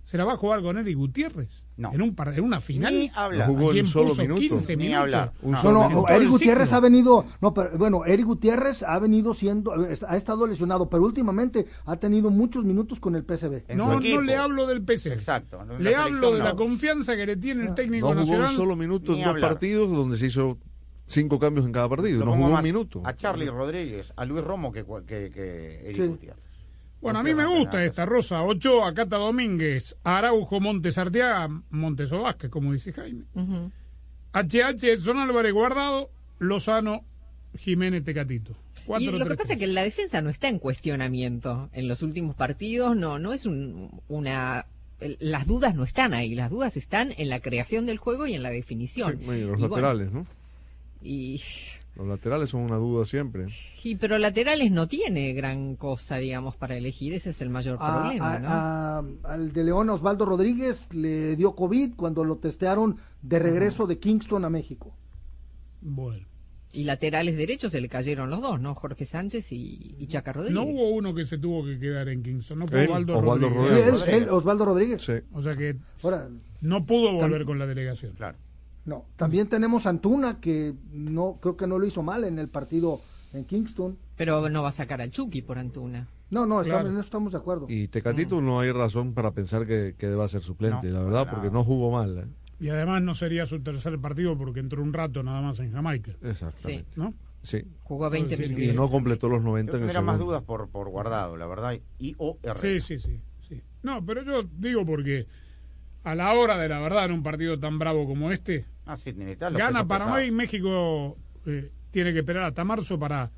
¿se la va a jugar con Eric Gutiérrez? No. En, un, par- en una final. Ni hablar. No jugó ¿A quién en solo minuto. 15 Ni hablar. Un No, No, solo no, Eric Gutiérrez ha venido, no, pero bueno, Eric Gutiérrez ha venido siendo, ha estado lesionado, pero últimamente ha tenido muchos minutos con el PSV. En No, no le hablo del PC. Exacto. Le hablo de la confianza que le tiene el técnico No jugó un nacional. solo minuto en dos hablar. partidos donde se hizo cinco cambios en cada partido. Lo No jugó un minuto. A Charlie Rodríguez, a Luis Romo que, que, que Eric Sí. Gutiérrez. Bueno, a mí me gusta esta, Rosa. Ochoa, Cata Domínguez, Araujo, Montes Arteaga, Montes o Vázquez, como dice Jaime. Ujú. HH, Edson Álvarez Guardado, Lozano, Jiménez Tecatito. Y lo que tres, pasa es que la defensa no está en cuestionamiento en los últimos partidos, no, no es un- una las dudas no están ahí, las dudas están en la creación del juego y en la definición. Sí, los Y bueno, laterales, ¿no? y, Los laterales son una duda siempre. y- pero laterales no tiene gran cosa, digamos, para elegir, ese es el mayor A- problema, a- ¿no? a- al de León Osvaldo Rodríguez le dio COVID cuando lo testearon de regreso de Kingston a México. Bueno. Y laterales derechos se le cayeron los dos, ¿no? Jorge Sánchez y, y Chaca Rodríguez. No hubo uno que se tuvo que quedar en Kingston, no fue Él, Osvaldo, Osvaldo Rodríguez. Sí, él, él, Osvaldo Rodríguez. Sí. O sea que Ahora, no pudo volver con la delegación. Claro. No. También tenemos a Antuna, que no creo que no lo hizo mal en el partido en Kingston. Pero no va a sacar al Chucky por Antuna. No, no, estamos, Claro. en eso estamos de acuerdo. Y Tecatito no hay razón para pensar que, que deba ser suplente, No, la verdad, porque no jugó mal. ¿eh? Y además no sería su tercer partido porque entró un rato nada más en Jamaica, Exactamente. ¿no? Sí. Jugó 20 Puedo decir minutos. Y no completó los 90 Yo en el tuviera más segundo. dudas por, por guardado, la verdad. Y o Sí, sí, sí, sí. No, pero yo digo porque a la hora de la verdad en un partido tan bravo como este, Ah, sí, gana pesos Paraguay y pesados. México eh, tiene que esperar hasta marzo para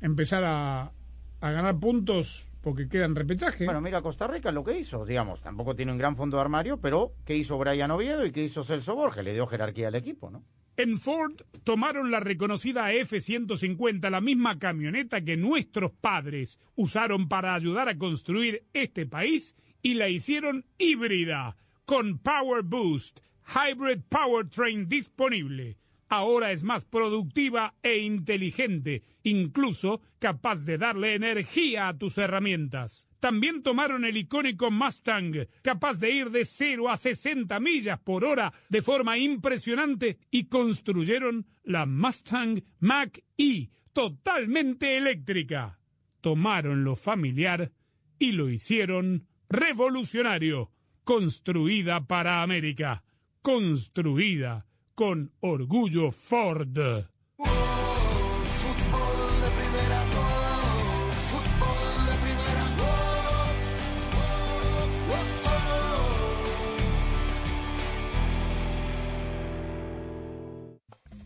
empezar a, a ganar puntos porque queda en repechaje. Bueno, mira Costa Rica lo que hizo, digamos, tampoco tiene un gran fondo de armario, pero ¿qué hizo Brian Oviedo y qué hizo Celso Borges? Le dio jerarquía al equipo, ¿no? En Ford tomaron la reconocida F-150, la misma camioneta que nuestros padres usaron para ayudar a construir este país y la hicieron híbrida, con Power Boost, Hybrid Powertrain disponible. Ahora es más productiva e inteligente, incluso capaz de darle energía a tus herramientas. También tomaron el icónico Mustang, capaz de ir de 0 a 60 millas por hora de forma impresionante, y construyeron la Mustang Mach-E, totalmente eléctrica. Tomaron lo familiar y lo hicieron revolucionario, construida para América, construida con orgullo Ford.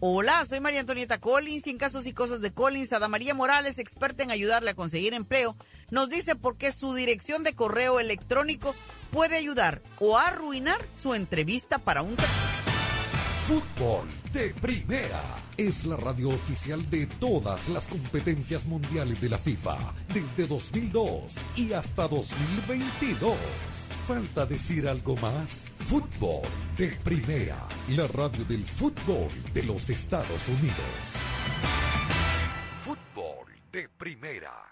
Hola, soy María Antonieta Collins y en casos y cosas de Collins, Ada María Morales, experta en ayudarle a conseguir empleo, nos dice por qué su dirección de correo electrónico puede ayudar o arruinar su entrevista para un. Fútbol de Primera es la radio oficial de todas las competencias mundiales de la FIFA desde 2002 y hasta 2022. ¿Falta decir algo más? Fútbol de Primera, la radio del fútbol de los Estados Unidos. Fútbol de Primera.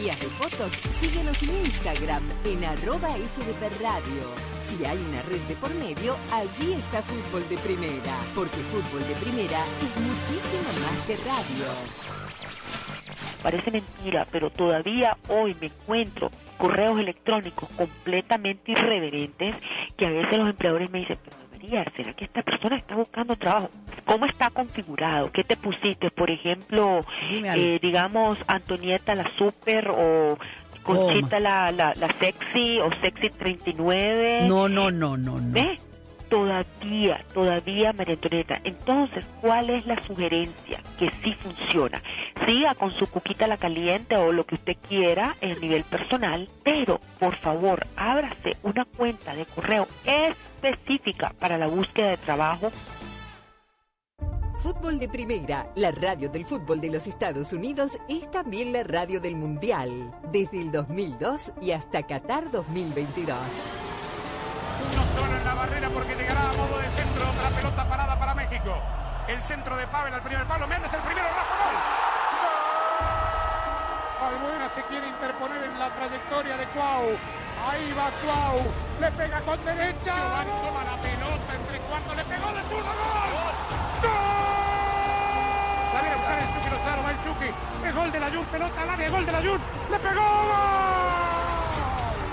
de fotos, síguenos en Instagram en arroba FDP Radio. Si hay una red de por medio, allí está Fútbol de Primera, porque Fútbol de Primera es muchísimo más que radio. Parece mentira, pero todavía hoy me encuentro correos electrónicos completamente irreverentes que a veces los empleadores me dicen, ¿será que esta persona está buscando trabajo? ¿Cómo está configurado? ¿Qué te pusiste? Por ejemplo, eh, digamos, Antonieta la super o Conchita la, la, la sexy o sexy 39. No, no, no, no, no. ¿Ves? Todavía, todavía, María. Entonces, ¿cuál es la sugerencia? Que sí funciona. Siga con su cuquita la caliente o lo que usted quiera en nivel personal, pero por favor, ábrase una cuenta de correo específica para la búsqueda de trabajo Fútbol de Primera, la radio del fútbol de los Estados Unidos, es también la radio del Mundial, desde el 2002 y hasta Qatar 2022. La barrera porque llegará a modo de centro. Otra pelota parada para México. El centro de Pavel al primer palo. Méndez el primero. Rafa gol. Albuena se quiere interponer en la trayectoria de Cuau. Ahí va Cuau. Le pega con derecha. Giovanni toma la pelota entre cuartos. Le pegó de zurdo. ¡Gol! ¡Gol! La viene a buscar el Chucky Lozano. Va el Chucky. Es gol de la Jun. Pelota al área. Gol de la Jun. Le pegó. ¡Gol!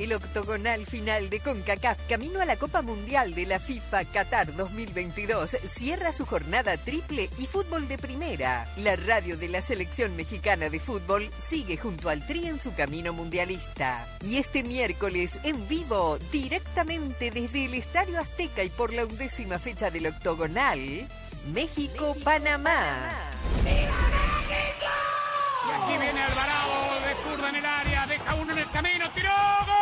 El octogonal final de CONCACAF camino a la Copa Mundial de la FIFA Qatar 2022 cierra su jornada triple y fútbol de primera. La radio de la selección mexicana de fútbol sigue junto al Tri en su camino mundialista. Y este miércoles en vivo, directamente desde el Estadio Azteca y por la undécima fecha del octogonal, México-Panamá. Y aquí viene Alvarado de zurda en el área, deja uno en el camino, tiró gol.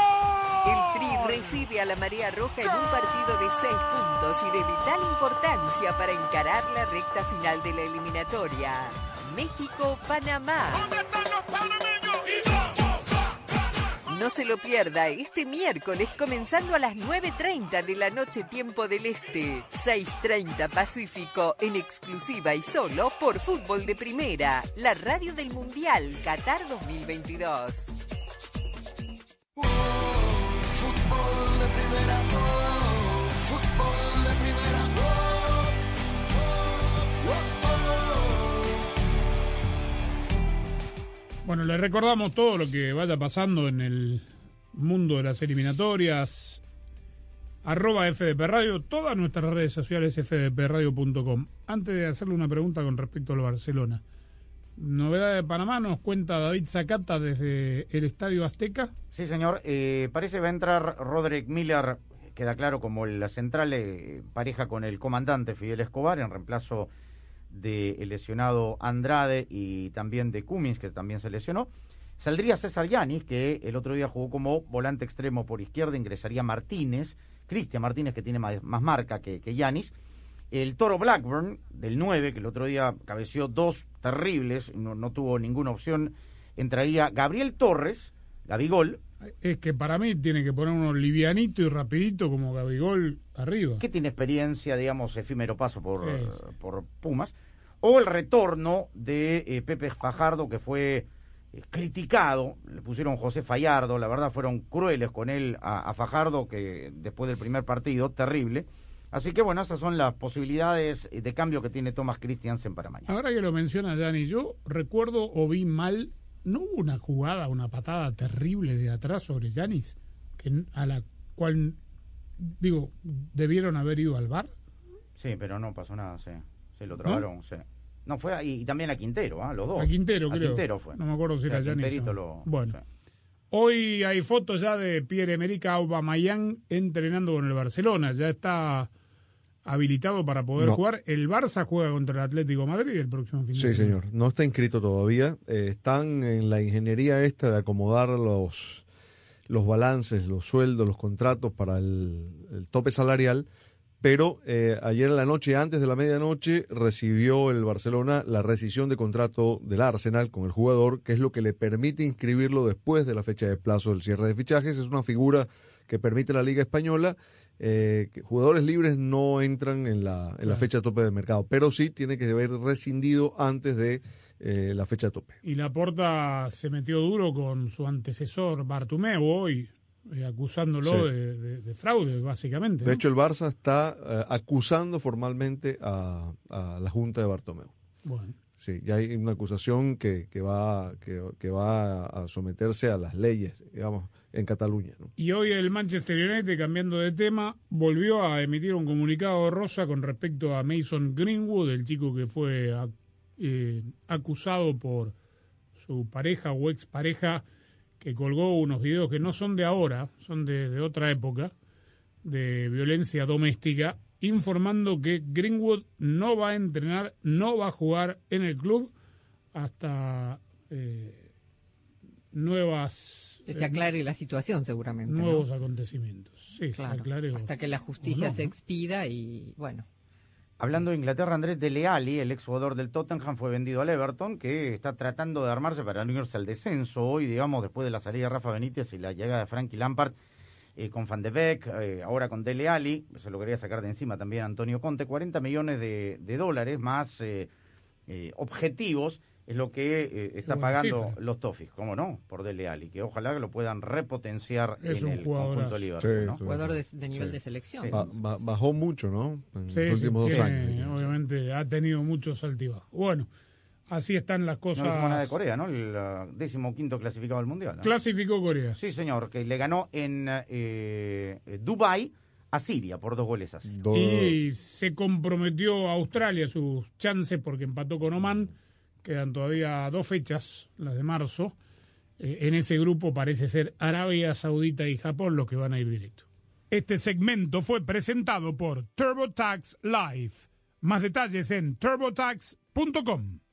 Recibe a la Marea Roja en un partido de seis puntos y de vital importancia para encarar la recta final de la eliminatoria. México-Panamá. No se lo pierda este miércoles comenzando a las 9.30 de la noche tiempo del Este, 6.30 Pacífico, en exclusiva y solo por Fútbol de Primera, la radio del Mundial Qatar 2022. Bueno, les recordamos todo lo que vaya pasando en el mundo de las eliminatorias. Arroba FDP Radio, todas nuestras redes sociales fdpradio.com. Antes de hacerle una pregunta con respecto al Barcelona. Novedad de Panamá nos cuenta David Zacata desde el Estadio Azteca. Sí, señor. Eh, parece va a entrar Roderick Miller, queda claro como la central eh, pareja con el comandante Fidel Escobar en reemplazo del lesionado Andrade y también de Cummins, que también se lesionó. Saldría César Yanis, que el otro día jugó como volante extremo por izquierda, ingresaría Martínez, Cristian Martínez, que tiene más, más marca que, que Yanis. El Toro Blackburn, del 9, que el otro día cabeció dos terribles, no, no tuvo ninguna opción, entraría Gabriel Torres, Gabigol, Es que para mí tiene que poner uno livianito y rapidito como Gabigol arriba. que tiene experiencia, digamos, efímero paso por, Sí. por Pumas, o el retorno de eh, Pepe Fajardo, que fue eh, criticado, le pusieron José Fallardo, la verdad fueron crueles con él a, a Fajardo, que después del primer partido, terrible. Así que bueno, esas son las posibilidades de cambio que tiene Thomas Christiansen para mañana. Ahora que lo menciona Dani, yo recuerdo o vi mal, no hubo una jugada, una patada terrible de atrás sobre Yanis, que a la cual, digo, debieron haber ido al bar. Sí, pero no pasó nada, sí. Se lo trabaron, sí. No, fue a- y, también a Quintero, ¿ah? los dos. A Quintero, A creo. Quintero fue. No me acuerdo si era Yanis. Lo- Bueno. Hoy hay fotos ya de Pierre-Emerick Aubameyang entrenando con el Barcelona. Ya está habilitado para poder No. jugar. El Barça juega contra el Atlético de Madrid el próximo fin de Sí, semana. señor. No está inscrito todavía. Eh, están en la ingeniería esta de acomodar los, los balances, los sueldos, los contratos para el, el tope salarial. Pero eh, ayer en la noche, antes de la medianoche, recibió el Barcelona la rescisión de contrato del Arsenal con el jugador, que es lo que le permite inscribirlo después de la fecha de plazo del cierre de fichajes. Es una figura que permite la Liga Española. Eh, jugadores libres no entran en la, en la fecha tope de mercado, pero sí tiene que haber rescindido antes de eh, la fecha tope. Y Laporta se metió duro con su antecesor Bartumeo hoy, eh, acusándolo Sí. de, de- de fraude, básicamente. De hecho, el Barça está eh, acusando formalmente a, a la Junta de Bartomeu. Bueno. Sí, ya hay una acusación que, que va, que, que va a someterse a las leyes, digamos, en Cataluña. ¿no? Y hoy el Manchester United, cambiando de tema, volvió a emitir un comunicado rosa con respecto a Mason Greenwood, el chico que fue eh, acusado por su pareja o expareja, que colgó unos videos que no son de ahora, son de, de otra época, de violencia doméstica, informando que Greenwood no va a entrenar, no va a jugar en el club hasta eh, nuevas Que se aclare la situación seguramente. ¿no? nuevos acontecimientos. Sí, se aclare hasta que la justicia no, se expida y bueno. Hablando de Inglaterra, Andrés Dele Alli, el exjugador del Tottenham, fue vendido al Everton, que está tratando de armarse para no irse al descenso hoy, digamos, después de la salida de Rafa Benítez y la llegada de Frankie Lampard eh, con Van de Beek, eh, ahora con Dele Alli, se lo quería sacar de encima también Antonio Conte, 40 millones de, de dólares más eh, eh, objetivos es lo que eh, está buena pagando cifra. los Toffees, ¿cómo no? Por Dele Alli, que ojalá que lo puedan repotenciar Es en un el jugadorazo. conjunto Liverpool, Sí, ¿no? Jugador de, de nivel de selección. Sí. Ba- ba- bajó mucho, ¿no? En Sí, los sí, últimos dos tiene- años. Obviamente ha tenido muchos altibajos. Bueno, Así están las No cosas. dijimos nada de Corea, ¿no? El uh, décimo quinto clasificado del Mundial. ¿no? Clasificó Corea. Sí, señor, que le ganó en eh, eh, Dubái a Siria por dos goles así. Y se comprometió a Australia sus chances porque empató con Oman. Quedan todavía dos fechas, las de marzo. Eh, en ese grupo parece ser Arabia Saudita y Japón los que van a ir directo. Este segmento fue presentado por TurboTax Live. Más detalles en turbotax.com.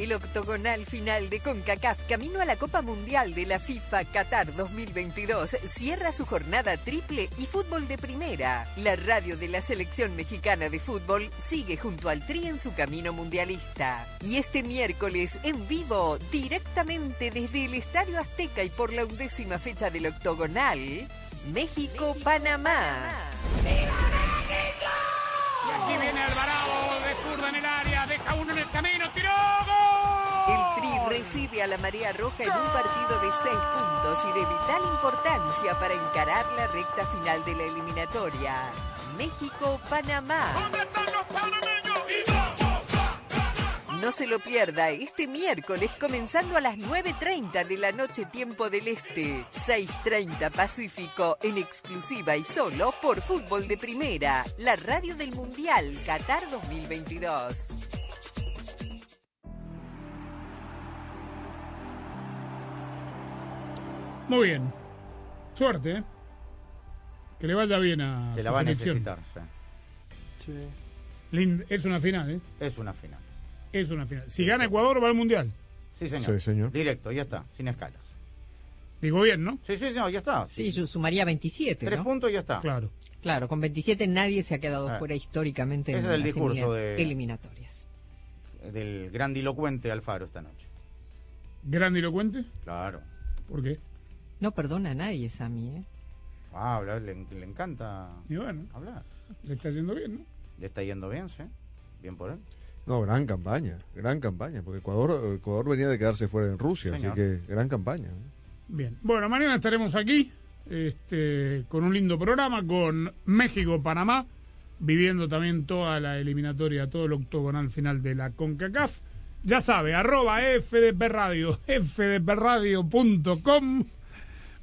El octogonal final de CONCACAF camino a la Copa Mundial de la FIFA Qatar 2022 cierra su jornada triple y fútbol de primera. La radio de la selección mexicana de fútbol sigue junto al Tri en su camino mundialista. Y este miércoles en vivo, directamente desde el Estadio Azteca y por la undécima fecha del octogonal, México-Panamá. Y aquí viene Alvarado de zurda en el área. Deja uno en el camino. ¡Tiró! El Tri recibe a la Marea Roja en un partido de seis puntos y de vital importancia para encarar la recta final de la eliminatoria. México-Panamá. No se lo pierda este miércoles comenzando a las 9.30 de la noche tiempo del Este, 6.30 Pacífico en exclusiva y solo por Fútbol de Primera, la radio del Mundial Qatar 2022. Muy bien. Suerte, ¿eh? Que le vaya bien a Que su la va a selección. necesitar. sí. Lind- Es una final, ¿eh? Es una final. Es una final. Si gana Ecuador, va al Mundial. Sí, señor. Sí, señor. Directo, ya está, sin escalas. Digo bien, ¿no? Sí, sí, no, ya está. Sí, su- sumaría 27, Tres ¿no? puntos y ya está. Claro. Claro, con 27 nadie se ha quedado Ah. fuera históricamente en Ese es el las discurso de- eliminatorias. Del grandilocuente Alfaro esta noche. Grandilocuente. Claro. ¿Por qué? No perdona a nadie, Sammy, ¿eh? Ah, habla- le, le encanta Y bueno, hablar. le está yendo bien, ¿no? Le está yendo bien, sí. Bien por él. No, gran campaña, gran campaña, porque Ecuador, Ecuador venía de quedarse fuera en Rusia, Señor. así que gran campaña. Bien. Bueno, mañana estaremos aquí este, con un lindo programa, con México-Panamá, viviendo también toda la eliminatoria, todo el octogonal final de la CONCACAF. Ya sabe, arroba FDP Radio, fdpradio.com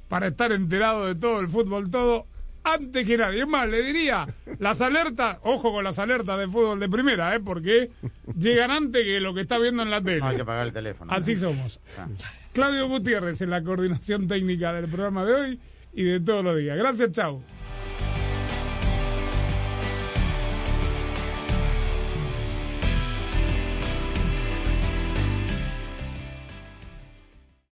para estar enterado de todo el fútbol, todo antes que nadie. Es más, le diría, las alertas, ojo con las alertas de fútbol de primera, ¿eh? porque llegan antes que lo que está viendo en la tele. No hay que apagar el teléfono. Así somos. Ah. Claudio Gutiérrez en la coordinación técnica del programa de hoy y de todos los días. Gracias, chao.